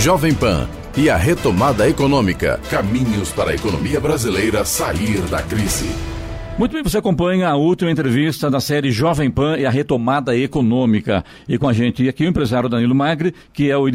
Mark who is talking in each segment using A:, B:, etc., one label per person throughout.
A: Jovem Pan e a retomada econômica. Caminhos para a economia brasileira sair da crise.
B: Muito bem, você acompanha a última entrevista da série Jovem Pan e a retomada econômica. E com a gente aqui o empresário Danilo Magri, que é o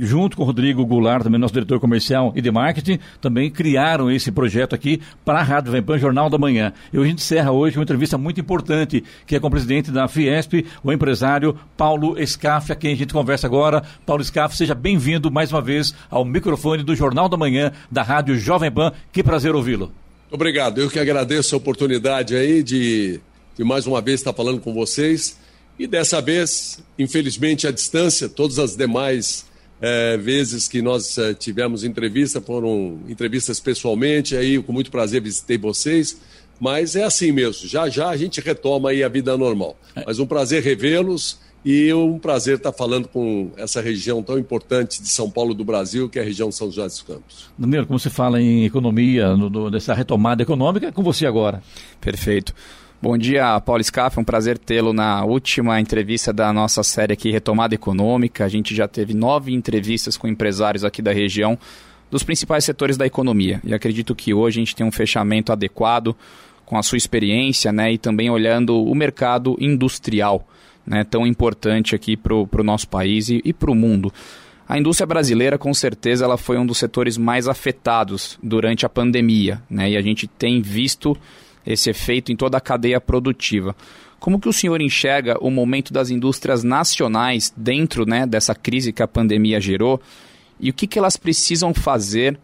B: junto com o Rodrigo Goulart, também nosso diretor comercial e de marketing, também criaram esse projeto aqui para a Rádio Jovem Pan Jornal da Manhã. E a gente encerra hoje uma entrevista muito importante, que é com o presidente da Fiesp, o empresário Paulo Escaf, a quem a gente conversa agora. Paulo Escaf, seja bem-vindo mais uma vez ao microfone do Jornal da Manhã da Rádio Jovem Pan. Que prazer ouvi-lo.
C: Obrigado. Eu que agradeço a oportunidade aí de, de mais uma vez estar falando com vocês. E dessa vez, infelizmente, à distância, todas as demais é, vezes que nós é, tivemos entrevista foram entrevistas pessoalmente, aí com muito prazer visitei vocês. Mas é assim mesmo, já já a gente retoma aí a vida normal. É. Mas um prazer revê-los e um prazer estar falando com essa região tão importante de São Paulo do Brasil, que é a região de São José dos Campos.
B: Danilo, como você fala em economia, no, no, dessa retomada econômica, é com você agora.
D: Perfeito. Bom dia, Paulo Scaff. É um prazer tê-lo na última entrevista da nossa série aqui, Retomada Econômica. A gente já teve nove entrevistas com empresários aqui da região dos principais setores da economia. E acredito que hoje a gente tem um fechamento adequado com a sua experiência né, e também olhando o mercado industrial né, tão importante aqui para o nosso país e, e para o mundo. A indústria brasileira, com certeza, ela foi um dos setores mais afetados durante a pandemia, né, e a gente tem visto esse efeito em toda a cadeia produtiva. Como que o senhor enxerga o momento das indústrias nacionais dentro né, dessa crise que a pandemia gerou e o que, que elas precisam fazer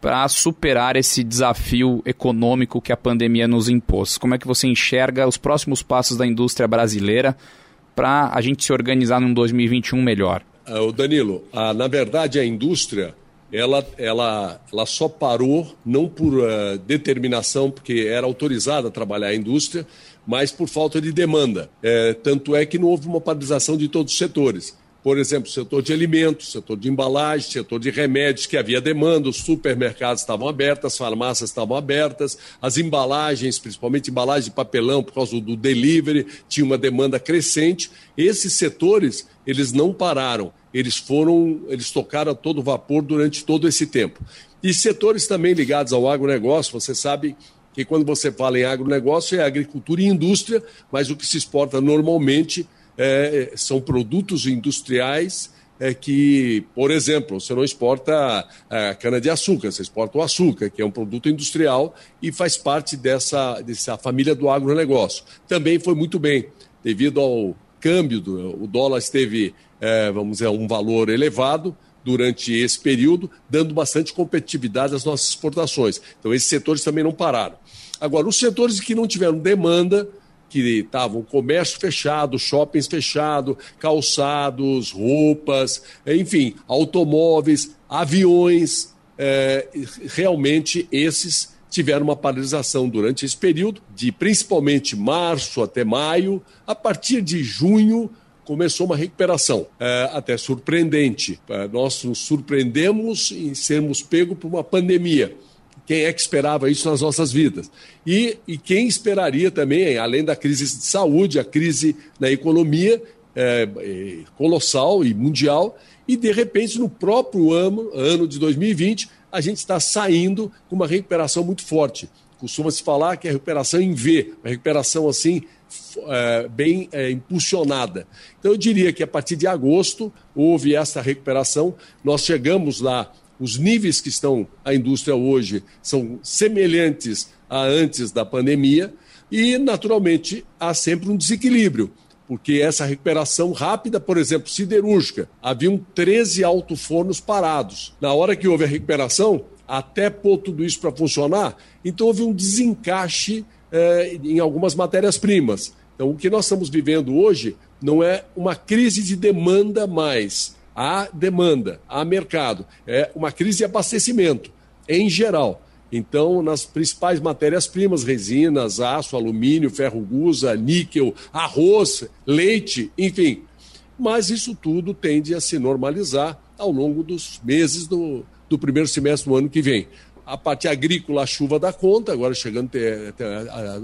D: para superar esse desafio econômico que a pandemia nos impôs? Como é que você enxerga os próximos passos da indústria brasileira para a gente se organizar num 2021 melhor?
C: O Danilo, uh, na verdade a indústria ela, ela, ela só parou não por uh, determinação, porque era autorizada a trabalhar a indústria, mas por falta de demanda. É, tanto é que não houve uma paralisação de todos os setores por exemplo, setor de alimentos, setor de embalagem, setor de remédios, que havia demanda, os supermercados estavam abertos, as farmácias estavam abertas, as embalagens, principalmente embalagem de papelão, por causa do delivery, tinha uma demanda crescente. Esses setores, eles não pararam, eles foram, eles tocaram a todo vapor durante todo esse tempo. E setores também ligados ao agronegócio, você sabe que quando você fala em agronegócio é agricultura e indústria, mas o que se exporta normalmente é, são produtos industriais é que, por exemplo, você não exporta é, cana-de-açúcar, você exporta o açúcar, que é um produto industrial e faz parte dessa, dessa família do agronegócio. Também foi muito bem, devido ao câmbio, do, o dólar esteve, é, vamos dizer, um valor elevado durante esse período, dando bastante competitividade às nossas exportações. Então, esses setores também não pararam. Agora, os setores que não tiveram demanda, que estavam comércio fechado, shoppings fechado, calçados, roupas, enfim, automóveis, aviões, é, realmente esses tiveram uma paralisação durante esse período, de principalmente março até maio. A partir de junho, começou uma recuperação, é, até surpreendente. É, nós nos surpreendemos em sermos pegos por uma pandemia. Quem é que esperava isso nas nossas vidas? E, e quem esperaria também, além da crise de saúde, a crise na economia é, é, colossal e mundial, e de repente, no próprio ano, ano de 2020, a gente está saindo com uma recuperação muito forte. Costuma-se falar que é recuperação em V, uma recuperação assim é, bem é, impulsionada. Então, eu diria que a partir de agosto houve essa recuperação. Nós chegamos lá os níveis que estão a indústria hoje são semelhantes a antes da pandemia e, naturalmente, há sempre um desequilíbrio, porque essa recuperação rápida, por exemplo, siderúrgica, haviam 13 alto-fornos parados. Na hora que houve a recuperação, até pôr tudo isso para funcionar, então houve um desencaixe eh, em algumas matérias-primas. Então, o que nós estamos vivendo hoje não é uma crise de demanda mais, há demanda, há mercado. É uma crise de abastecimento, em geral. Então, nas principais matérias-primas, resinas, aço, alumínio, ferro gusa, níquel, arroz, leite, enfim. Mas isso tudo tende a se normalizar ao longo dos meses do, do primeiro semestre do ano que vem. A parte agrícola, a chuva dá conta, agora chegando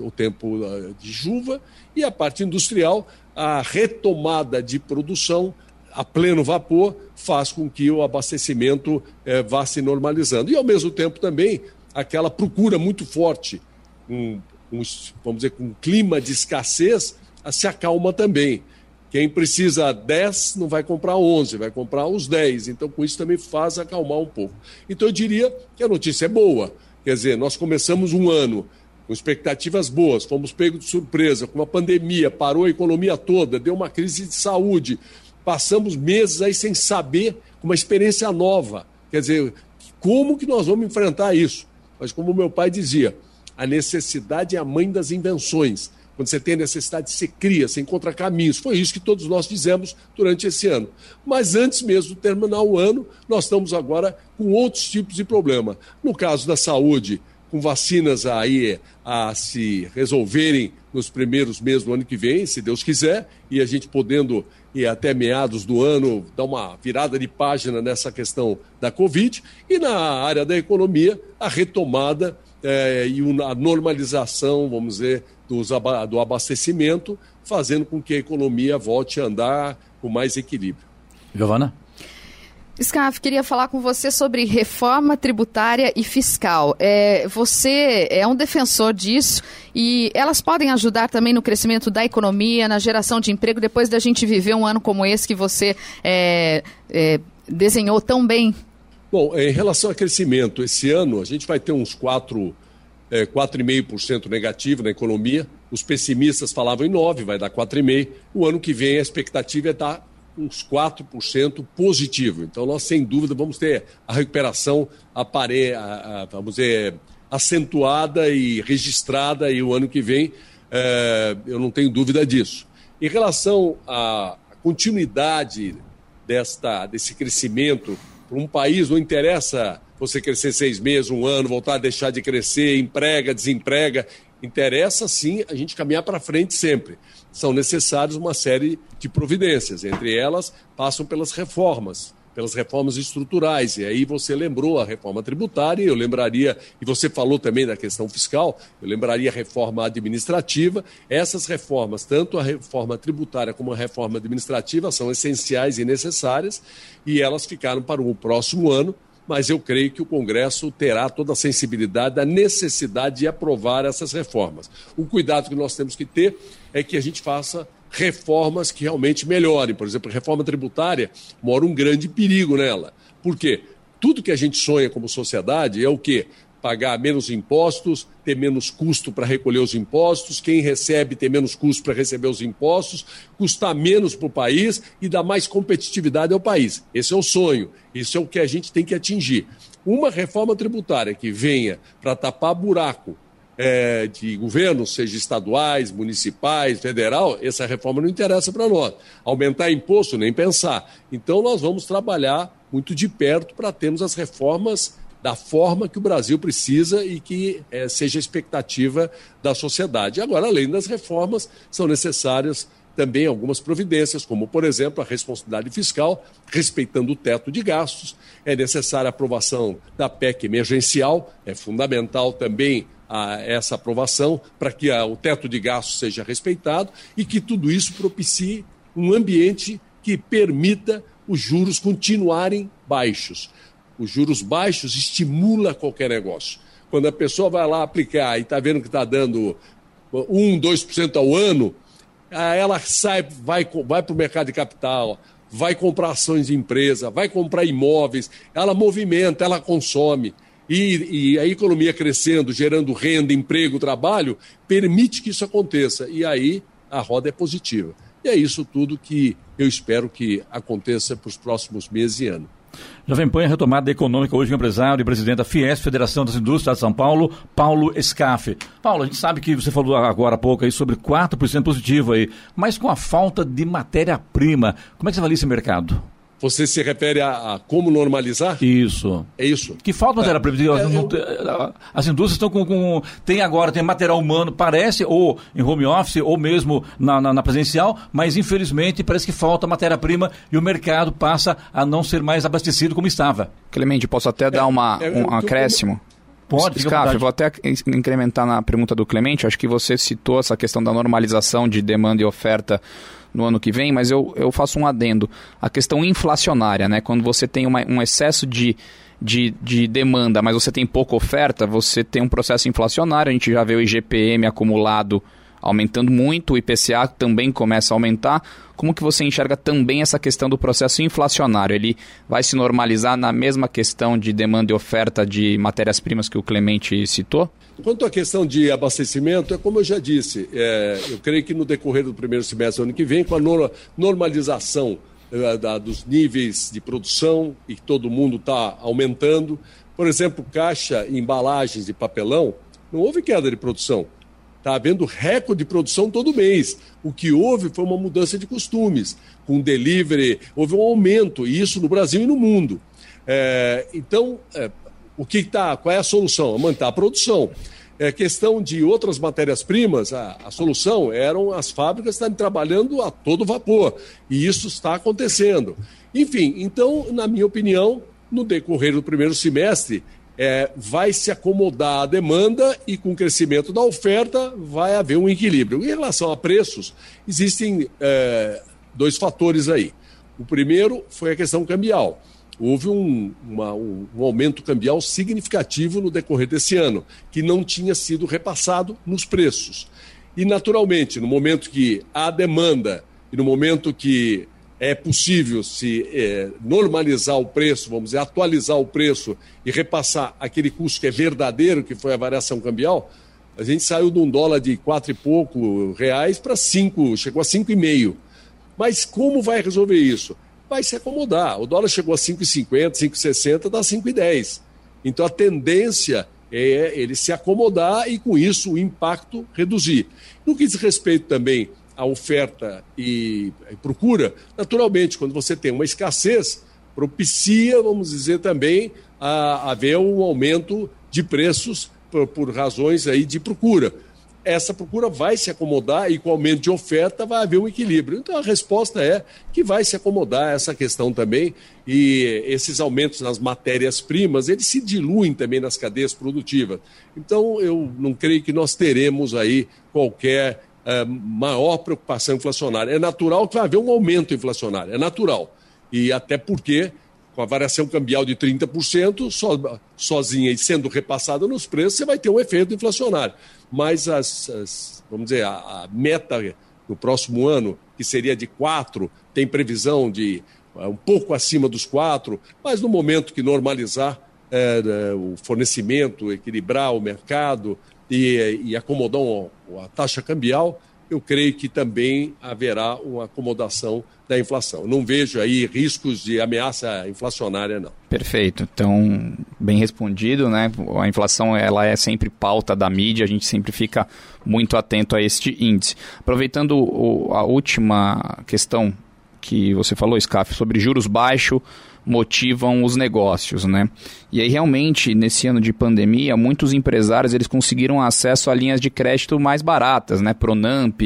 C: o tempo de chuva, e a parte industrial, a retomada de produção a pleno vapor faz com que o abastecimento é, vá se normalizando. E, ao mesmo tempo, também aquela procura muito forte, um, um, vamos dizer, com um clima de escassez, se acalma também. Quem precisa 10 não vai comprar 11, vai comprar os 10. Então, com isso também faz acalmar um pouco. Então, eu diria que a notícia é boa. Quer dizer, nós começamos um ano com expectativas boas, fomos pegos de surpresa, com uma pandemia, parou a economia toda, deu uma crise de saúde. Passamos meses aí sem saber, com uma experiência nova. Quer dizer, como que nós vamos enfrentar isso? Mas como meu pai dizia, a necessidade é a mãe das invenções. Quando você tem necessidade, você cria, você encontra caminhos. Foi isso que todos nós fizemos durante esse ano. Mas antes mesmo de terminar o ano, nós estamos agora com outros tipos de problema. No caso da saúde, com vacinas aí a se resolverem nos primeiros meses do ano que vem, se Deus quiser, e a gente podendo ir até meados do ano dar uma virada de página nessa questão da Covid, e na área da economia, a retomada é, e a normalização, vamos dizer, dos, do abastecimento, fazendo com que a economia volte a andar com mais equilíbrio.
B: Giovana?
E: Scaf, queria falar com você sobre reforma tributária e fiscal. É, você é um defensor disso e elas podem ajudar também no crescimento da economia, na geração de emprego, depois da gente viver um ano como esse que você é, é, desenhou tão bem?
C: Bom, em relação ao crescimento, esse ano a gente vai ter uns 4 é, 4,5% negativo na economia. Os pessimistas falavam em 9%, vai dar 4,5%. O ano que vem a expectativa é dar uns 4% positivo. Então, nós, sem dúvida, vamos ter a recuperação apare... A, a, vamos dizer, acentuada e registrada e o ano que vem, é, eu não tenho dúvida disso. Em relação à continuidade desta, desse crescimento, para um país não interessa você crescer seis meses, um ano, voltar a deixar de crescer, emprega, desemprega. Interessa sim a gente caminhar para frente sempre. São necessárias uma série de providências, entre elas passam pelas reformas, pelas reformas estruturais. E aí você lembrou a reforma tributária, eu lembraria, e você falou também da questão fiscal, eu lembraria a reforma administrativa. Essas reformas, tanto a reforma tributária como a reforma administrativa, são essenciais e necessárias, e elas ficaram para o próximo ano mas eu creio que o Congresso terá toda a sensibilidade da necessidade de aprovar essas reformas. O cuidado que nós temos que ter é que a gente faça reformas que realmente melhorem. Por exemplo, a reforma tributária mora um grande perigo nela. Por quê? Tudo que a gente sonha como sociedade é o quê? Pagar menos impostos, ter menos custo para recolher os impostos, quem recebe ter menos custo para receber os impostos, custar menos para o país e dar mais competitividade ao país. Esse é o sonho, isso é o que a gente tem que atingir. Uma reforma tributária que venha para tapar buraco é, de governos, seja estaduais, municipais, federal, essa reforma não interessa para nós. Aumentar imposto, nem pensar. Então, nós vamos trabalhar muito de perto para termos as reformas da forma que o Brasil precisa e que é, seja a expectativa da sociedade. Agora, além das reformas, são necessárias também algumas providências, como, por exemplo, a responsabilidade fiscal, respeitando o teto de gastos. É necessária a aprovação da PEC emergencial, é fundamental também a essa aprovação para que a, o teto de gastos seja respeitado e que tudo isso propicie um ambiente que permita os juros continuarem baixos os juros baixos estimula qualquer negócio. Quando a pessoa vai lá aplicar e está vendo que está dando 1, 2% ao ano, ela sai, vai, vai para o mercado de capital, vai comprar ações de empresa, vai comprar imóveis, ela movimenta, ela consome. E, e, a economia crescendo, gerando renda, emprego, trabalho, permite que isso aconteça. E aí a roda é positiva. E é isso tudo que eu espero que aconteça para os próximos meses e anos.
B: Jovem Pan, a retomada econômica hoje empresário e presidente da Fies, Federação das Indústrias de São Paulo, Paulo Escafe. Paulo, a gente sabe que você falou agora há pouco aí sobre 4% positivo aí, mas com a falta de matéria-prima, como é que você avalia esse mercado?
C: Você se refere a, a, como normalizar?
B: Isso.
C: É isso.
B: Que falta matéria-prima. É, eu... As indústrias estão com, com, Tem agora, tem material humano, parece, ou em home office, ou mesmo na, na, na presencial, mas infelizmente parece que falta matéria-prima e o mercado passa a não ser mais abastecido como estava.
D: Clemente, posso até dar uma, é, um acréscimo? Pode, Scaf, vou até incrementar na pergunta do Clemente, acho que você citou essa questão da normalização de demanda e oferta no ano que vem, mas eu, eu faço um adendo. A questão inflacionária, né? Quando você tem uma, um excesso de, de, de demanda, mas você tem pouca oferta, você tem um processo inflacionário. A gente já vê o IGPM acumulado aumentando muito, o IPCA também começa a aumentar. Como que você enxerga também essa questão do processo inflacionário? Ele vai se normalizar na mesma questão de demanda e oferta de matérias-primas que o Clemente citou?
C: Quanto à questão de abastecimento, é como eu já disse, é, eu creio que no decorrer do primeiro semestre do ano que vem, com a normalização é, da, dos níveis de produção e que todo mundo está aumentando, por exemplo, caixa, embalagens de papelão, não houve queda de produção. Está havendo recorde de produção todo mês. O que houve foi uma mudança de costumes. Com delivery, houve um aumento, e isso no Brasil e no mundo. É, então, é, o que está? Qual é a solução? Manter a produção. É questão de outras matérias-primas, a, a, solução eram as fábricas estarem trabalhando a todo vapor. E isso está acontecendo. Enfim, então, na minha opinião, no decorrer do primeiro semestre, é, vai se acomodar a demanda e com o crescimento da oferta vai haver um equilíbrio. Em relação a preços, existem é, dois fatores aí. O primeiro foi a questão cambial. Houve um, uma, um, um aumento cambial significativo no decorrer desse ano, que não tinha sido repassado nos preços. E, naturalmente, no momento que há demanda e no momento que é possível se é, normalizar o preço, vamos dizer, atualizar o preço e repassar aquele custo que é verdadeiro, que foi a variação cambial, a gente saiu de um dólar de quatro e pouco reais para cinco, chegou a cinco e meio. Mas como vai resolver isso? Vai se acomodar. O dólar chegou a 5,50, 5,60, dá 5,10. Então a tendência é ele se acomodar e com isso o impacto reduzir. No que diz respeito também a oferta e, procura, naturalmente, quando você tem uma escassez, propicia, vamos dizer também, a haver um aumento de preços por, por, razões aí de procura. Essa procura vai se acomodar e com o aumento de oferta vai haver um equilíbrio. Então a resposta é que vai se acomodar essa questão também e esses aumentos nas matérias-primas, eles se diluem também nas cadeias produtivas. Então eu não creio que nós teremos aí qualquer é, maior preocupação inflacionária. É natural que vai haver um aumento inflacionário, é natural. E até porque, com a variação cambial de 30%, so, sozinha e sendo repassada nos preços, você vai ter um efeito inflacionário. Mas, as, as vamos dizer, a, a, meta no próximo ano, que seria de 4%, tem previsão de uh, um pouco acima dos 4%, mas no momento que normalizar é, é, o fornecimento, equilibrar o mercado, e, e a taxa cambial, eu creio que também haverá uma acomodação da inflação. Não vejo aí riscos de ameaça inflacionária, não.
D: Perfeito. Então, bem respondido, né? A inflação ela é sempre pauta da mídia, a gente sempre fica muito atento a este índice. Aproveitando a última questão que você falou, Scaf, sobre juros baixos motivam os negócios, né? E aí realmente nesse ano de pandemia, muitos empresários eles conseguiram acesso a linhas de crédito mais baratas, né? Pronamp,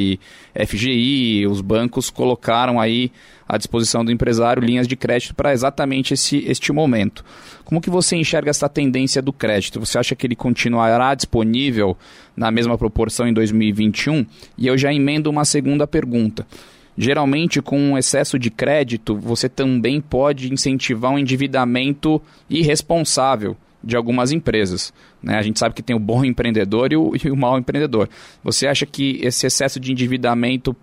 D: FGI, os bancos colocaram aí à disposição do empresário linhas de crédito para exatamente esse, este momento. Como que você enxerga essa tendência do crédito? Você acha que ele continuará disponível na mesma proporção em 2021? E eu já emendo uma segunda pergunta. Geralmente, com um excesso de crédito, você também pode incentivar um endividamento irresponsável de algumas empresas. Né? A gente sabe que tem o bom empreendedor e o, e o mau empreendedor. Você acha que esse excesso de endividamento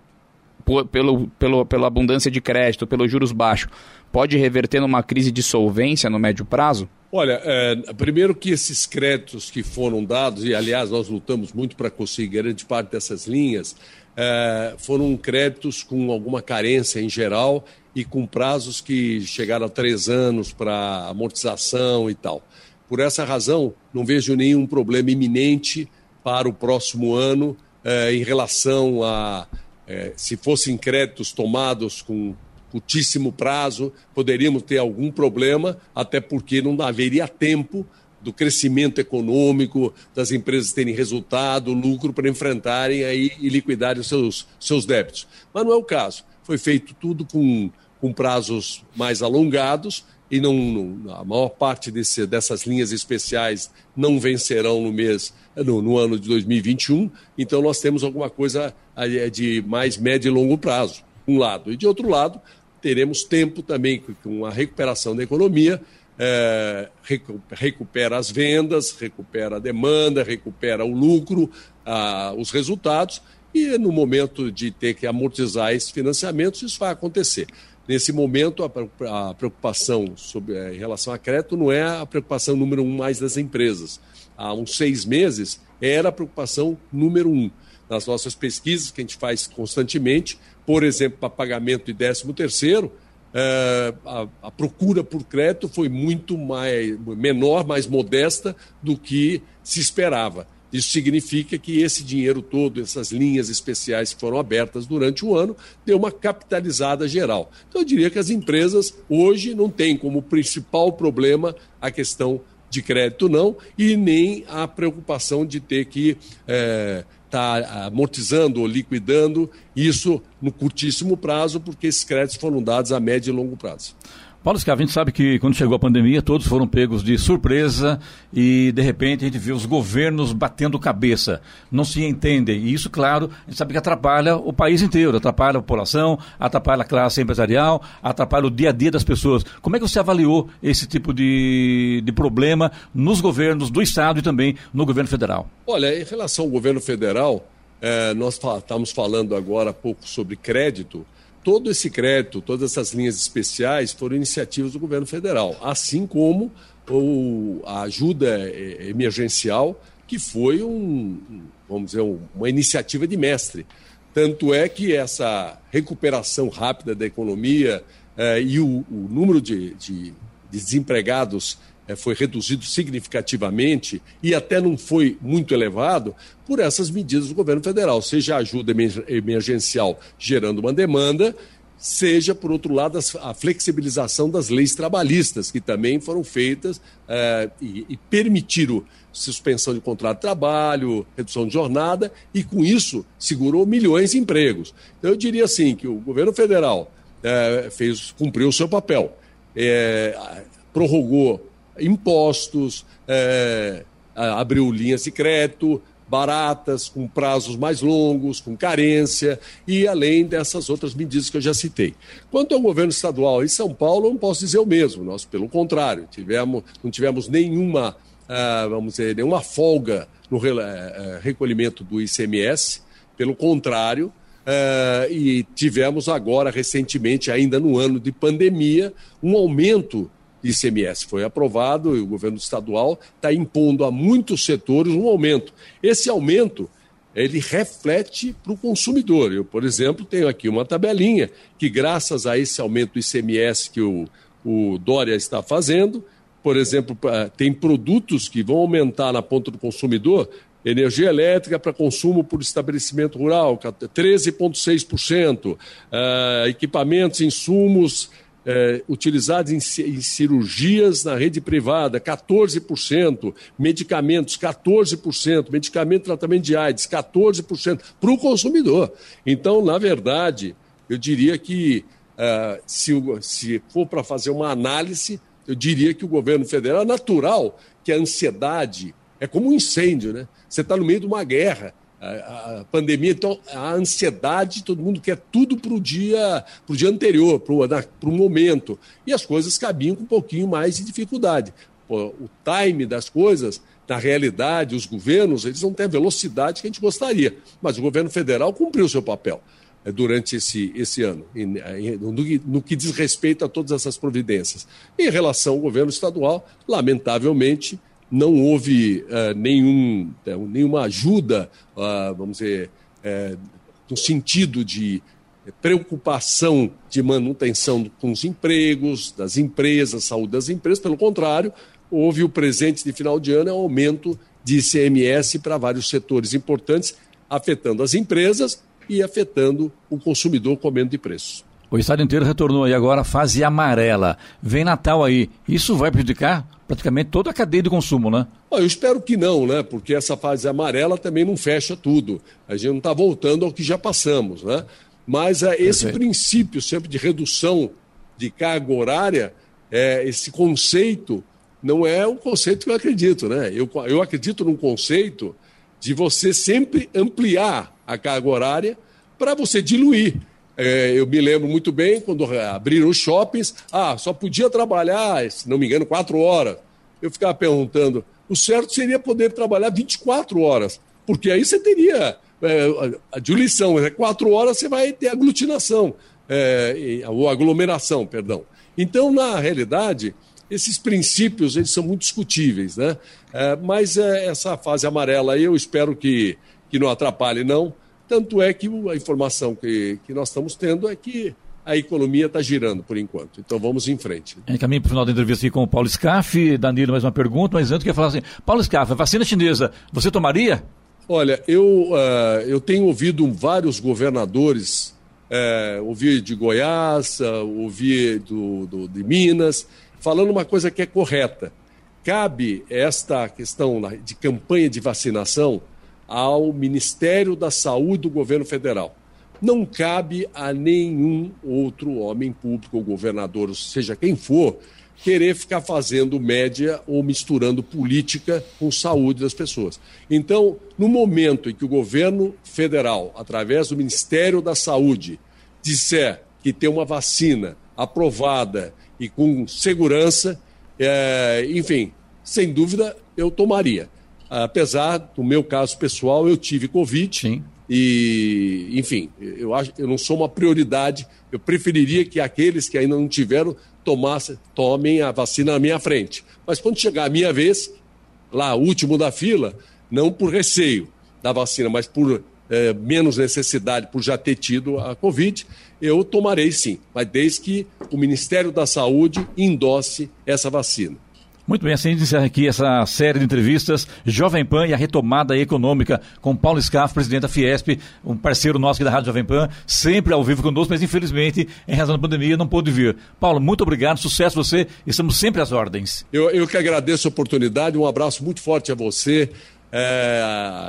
D: por, pelo, pelo, pela abundância de crédito, pelos juros baixos, pode reverter numa crise de solvência no médio prazo?
C: Olha, é, primeiro que esses créditos que foram dados, e aliás nós lutamos muito para conseguir grande parte dessas linhas, é, foram créditos com alguma carência em geral e com prazos que chegaram a três anos para amortização e tal. Por essa razão, não vejo nenhum problema iminente para o próximo ano é, em relação a é, se fossem créditos tomados com curtíssimo prazo, poderíamos ter algum problema, até porque não haveria tempo do crescimento econômico, das empresas terem resultado, lucro para enfrentarem aí e liquidarem os seus, seus débitos. Mas não é o caso. Foi feito tudo com, com prazos mais alongados e não, não, a maior parte desse, dessas linhas especiais não vencerão no mês no, no, ano de 2021. Então nós temos alguma coisa é, de mais médio e longo prazo, um lado. E de outro lado, teremos tempo também com a recuperação da economia. É, recupera as vendas, recupera a demanda, recupera o lucro, a, os resultados, e no momento de ter que amortizar esses financiamentos, isso vai acontecer. Nesse momento, a preocupação sobre, eh, em relação a crédito não é a preocupação número um mais das empresas. Há uns seis meses, era a preocupação número um. Nas nossas pesquisas, que a gente faz constantemente, por exemplo, para pagamento de 13 terceiro, eh, a, a, procura por crédito foi muito mais, menor, mais modesta do que se esperava. Isso significa que esse dinheiro todo, essas linhas especiais que foram abertas durante o ano, deu uma capitalizada geral. Então, eu diria que as empresas hoje não têm como principal problema a questão de crédito, não, e nem a preocupação de ter que é, tá amortizando ou liquidando isso no curtíssimo prazo, porque esses créditos foram dados a médio e longo prazo.
B: Paulo Scavi, a gente sabe que quando chegou a pandemia, todos foram pegos de surpresa e, de repente, a gente viu os governos batendo cabeça. Não se entendem. E isso, claro, a gente sabe que atrapalha o país inteiro, atrapalha a população, atrapalha a classe empresarial, atrapalha o dia a dia das pessoas. Como é que você avaliou esse tipo de, de problema nos governos do Estado e também no governo federal?
C: Olha, em relação ao governo federal, eh, nós estamos falando agora há pouco sobre crédito todo esse crédito, todas essas linhas especiais foram iniciativas do governo federal, assim como o, a ajuda é, emergencial, que foi um, vamos dizer, uma iniciativa de mestre. Tanto é que essa recuperação rápida da economia eh, e o, o, número de, de, de desempregados foi reduzido significativamente e até não foi muito elevado por essas medidas do governo federal, seja a ajuda emergencial gerando uma demanda, seja, por outro lado, a flexibilização das leis trabalhistas, que também foram feitas é, e, e permitiram suspensão de contrato de trabalho, redução de jornada, e com isso segurou milhões de empregos. Então, eu diria assim que o governo federal é, fez, cumpriu o seu papel, prorrogou impostos, é, abriu linhas de crédito baratas, com prazos mais longos, com carência, e além dessas outras medidas que eu já citei. Quanto ao governo estadual em São Paulo, eu não posso dizer o mesmo. Nós, pelo contrário, tivemos, não tivemos nenhuma, uh, vamos dizer, nenhuma folga no uh, recolhimento do ICMS. Pelo contrário, Uh, e tivemos agora, recentemente, ainda no ano de pandemia, um aumento ICMS. Foi aprovado e o governo estadual está impondo a muitos setores um aumento. Esse aumento ele reflete para o consumidor. Eu, por exemplo, tenho aqui uma tabelinha que, graças a esse aumento do ICMS que o, o Dória está fazendo, por exemplo, tem produtos que vão aumentar na ponta do consumidor, energia elétrica para consumo por estabelecimento rural, 13,6%, uh, ah, equipamentos, insumos é, utilizados em, em, cirurgias na rede privada, 14%, medicamentos, 14%, medicamento tratamento de AIDS, 14%, para o consumidor. Então, na verdade, eu diria que uh, se, se for para fazer uma análise, eu diria que o governo federal é natural que a ansiedade é como um incêndio, né? Você está no meio de uma guerra a, pandemia, então a ansiedade, todo mundo quer tudo para o dia, pro dia anterior, para o momento. E as coisas caminham com um pouquinho mais de dificuldade. Pô, o time das coisas, na realidade, os governos, eles não têm a velocidade que a gente gostaria. Mas o governo federal cumpriu o seu papel é, durante esse, esse ano, no, no, que diz respeito a todas essas providências. Em relação ao governo estadual, lamentavelmente, não houve uh, nenhum, uh, nenhuma ajuda, uh, vamos dizer, no sentido de preocupação de manutenção com os empregos, das empresas, saúde das empresas. Pelo contrário, houve o presente de final de ano, é um aumento de ICMS para vários setores importantes, afetando as empresas e afetando o consumidor comendo de preços.
B: O estado inteiro retornou aí agora fase amarela. Vem Natal aí. Isso vai prejudicar praticamente toda a cadeia de consumo, né?
C: Eu espero que não, né? Porque essa fase amarela também não fecha tudo. A gente não está voltando ao que já passamos, né? Mas é, esse Perfeito. princípio sempre de redução de carga horária é, esse conceito não é o conceito que eu acredito, né? Eu, eu acredito num conceito de você sempre ampliar a carga horária para você diluir. É, eu me lembro muito bem quando abriram os shoppings, ah, só podia trabalhar, se não me engano, quatro horas. Eu ficava perguntando, o certo seria poder trabalhar 24 horas, porque aí você teria é, a diluição, é quatro horas você vai ter aglutinação, é, ou aglomeração, perdão. Então, na realidade, esses princípios eles são muito discutíveis, né? É, mas é, essa fase amarela aí eu espero que, que não atrapalhe, não. Tanto é que a informação que, que nós estamos tendo é que a economia está girando por enquanto. Então vamos em frente.
B: Em caminho para o final da entrevista aqui com o Paulo Scaff. Danilo, mais uma pergunta, mas antes eu queria falar assim: Paulo Scaff, a vacina chinesa, você tomaria?
C: Olha, eu, uh, eu tenho ouvido vários governadores, uh, ouvi de Goiás, uh, ouvi do, do, de Minas, falando uma coisa que é correta. Cabe esta questão de campanha de vacinação ao Ministério da Saúde do governo federal. Não cabe a nenhum outro homem público, ou governador, seja quem for, querer ficar fazendo média ou misturando política com saúde das pessoas. Então, no momento em que o governo federal, através do Ministério da Saúde, disser que tem uma vacina aprovada e com segurança, é, enfim, sem dúvida eu tomaria. Apesar do meu caso pessoal, eu tive Covid. Sim. E, enfim, eu acho eu não sou uma prioridade. Eu preferiria que aqueles que ainda não tiveram tomasse, tomem a vacina na minha frente. Mas quando chegar a minha vez, lá, último da fila, não por receio da vacina, mas por é, menos necessidade, por já ter tido a Covid, eu tomarei sim, mas desde que o Ministério da Saúde endosse essa vacina.
B: Muito bem, assim encerra aqui essa série de entrevistas Jovem Pan e a retomada econômica com Paulo Scaff, presidente da Fiesp, um parceiro nosso aqui da Rádio Jovem Pan, sempre ao vivo conosco, mas infelizmente, em razão da pandemia, não pôde vir. Paulo, muito obrigado, sucesso você, estamos sempre às ordens.
C: Eu, eu que agradeço a oportunidade, um abraço muito forte a você, é,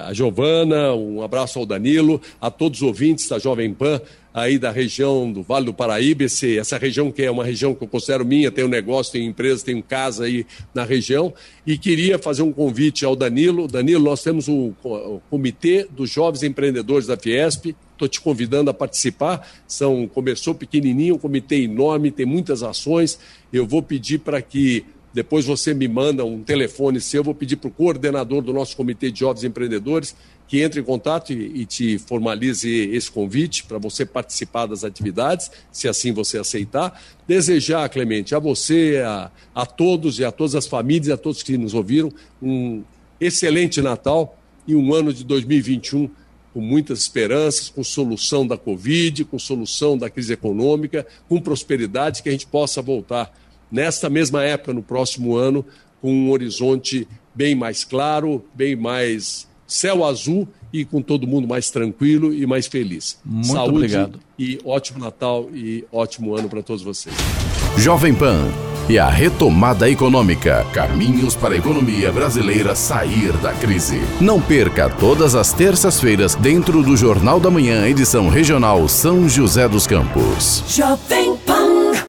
C: a Giovana, um abraço ao Danilo, a todos os ouvintes da Jovem Pan aí da região do Vale do Paraíba, esse, essa região que é uma região que eu considero minha, tenho negócio, tenho empresa, tenho casa aí na região, e queria fazer um convite ao Danilo. Danilo, nós temos o, o Comitê dos Jovens Empreendedores da Fiesp, estou te convidando a participar. São, começou pequenininho, um comitê enorme, tem muitas ações. Eu vou pedir para que depois você me manda um telefone seu, eu vou pedir para o coordenador do nosso Comitê de Jovens Empreendedores que entre em contato e, e te formalize esse convite para você participar das atividades, se assim você aceitar. Desejar, Clemente, a você, a, a todos e a todas as famílias, a todos que nos ouviram, um excelente Natal e um ano de 2021 com muitas esperanças, com solução da Covid, com solução da crise econômica, com prosperidade, que a gente possa voltar nesta mesma época, no próximo ano, com um horizonte bem mais claro, bem mais céu azul e com todo mundo mais tranquilo e mais feliz.
B: Muito Saúde obrigado.
C: e ótimo Natal e ótimo ano para todos vocês.
A: Jovem Pan e a retomada econômica. Caminhos para a economia brasileira sair da crise. Não perca todas as terças-feiras dentro do Jornal da Manhã, edição regional São José dos Campos. Jovem